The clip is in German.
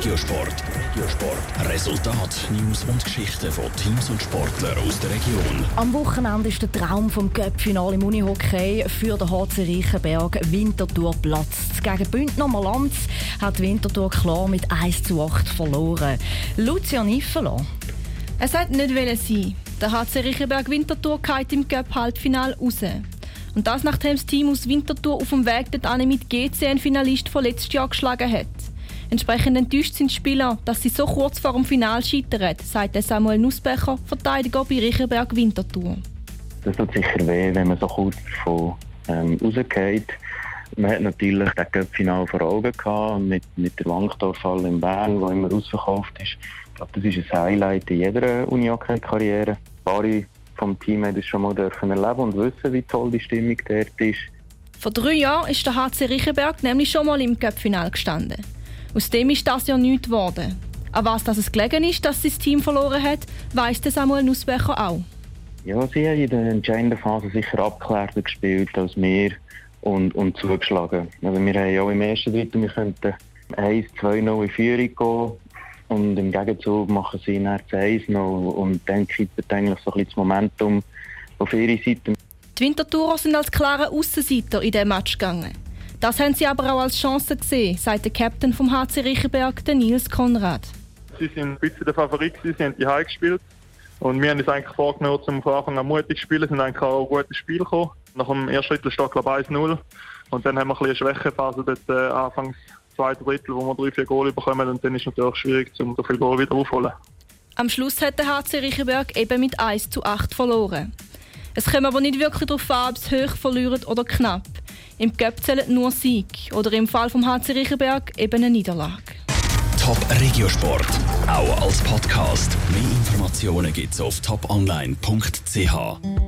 Regiosport. Regiosport. Resultat, News und Geschichten von Teams und Sportlern aus der Region. Am Wochenende ist der Traum vom Cup-Finale im Unihockey für den HC Reichenberg Winterthur platzt. Gegen Bündner Malanz hat Winterthur klar mit 1 zu 8 verloren. Lucia Niffela. Es hat nicht sein. Der HC Reichenberg Winterthur geht im Cup-Halbfinale raus. Und das nachdem das Team aus Winterthur auf dem Weg dorthin mit GC einen Finalist von letztes Jahr geschlagen hat. Entsprechend enttäuscht sind die Spieler, dass sie so kurz vor dem Finale scheitern, sagt Samuel Nussbecher, Verteidiger bei Riechenberg Winterthur. Das tut sicher weh, wenn man so kurz davon ähm, rausgeht. Man hat natürlich das Cup-Final vor Augen gehabt, mit, mit der Wankdorfall in Bern, wo immer ausverkauft ist. Ich glaube, das ist ein Highlight in jeder Uni-Karriere. Ein vom Team haben das schon mal dürfen erleben und wissen, wie toll die Stimmung dort ist. Vor drei Jahren ist der HC Riechenberg nämlich schon mal im Cup-Final gestanden. Aus dem ist das ja nichts geworden. An was dass es gelegen ist, dass sie das Team verloren hat, weiss Samuel Nussbecher auch. Ja, sie haben in der entscheidenden Phase sicher abgeklärter gespielt als wir und, und zugeschlagen. Also wir haben ja auch im ersten Drittel, wir könnten 1-2-0 in Führung gehen und im Gegenzug machen sie dann 1-0 und dann kippt eigentlich so ein bisschen das Momentum auf ihre Seite. Die Wintertourer sind als klare Aussenseiter in diesem Match gegangen. Das haben sie aber auch als Chance gesehen, sagt der Captain vom HC Riechenberg, Nils Konrad. Sie sind ein bisschen der Favorit, sie haben die Heim gespielt. Und wir haben uns eigentlich vorgenommen, zum von Anfang an mutig zu spielen. Es sind eigentlich auch ein gutes Spiel gekommen. Nach dem ersten Drittel steht glaube 1-0. Und dann haben wir ein bisschen eine Schwächephase dort äh, Anfangs zweiten Drittel, wo wir drei, vier Goal bekommen. Und dann ist es natürlich schwierig, um so viel Goal wieder aufzuholen. Am Schluss hat der HC Riechenberg eben mit 1 zu 8 verloren. Es kommt aber nicht wirklich darauf an, ob es hoch verlieren oder knapp. Im zählen nur Sieg oder im Fall vom HC Riechenberg eben eine Niederlage. Top Regiosport, auch als Podcast. Mehr Informationen gibt's auf toponline.ch.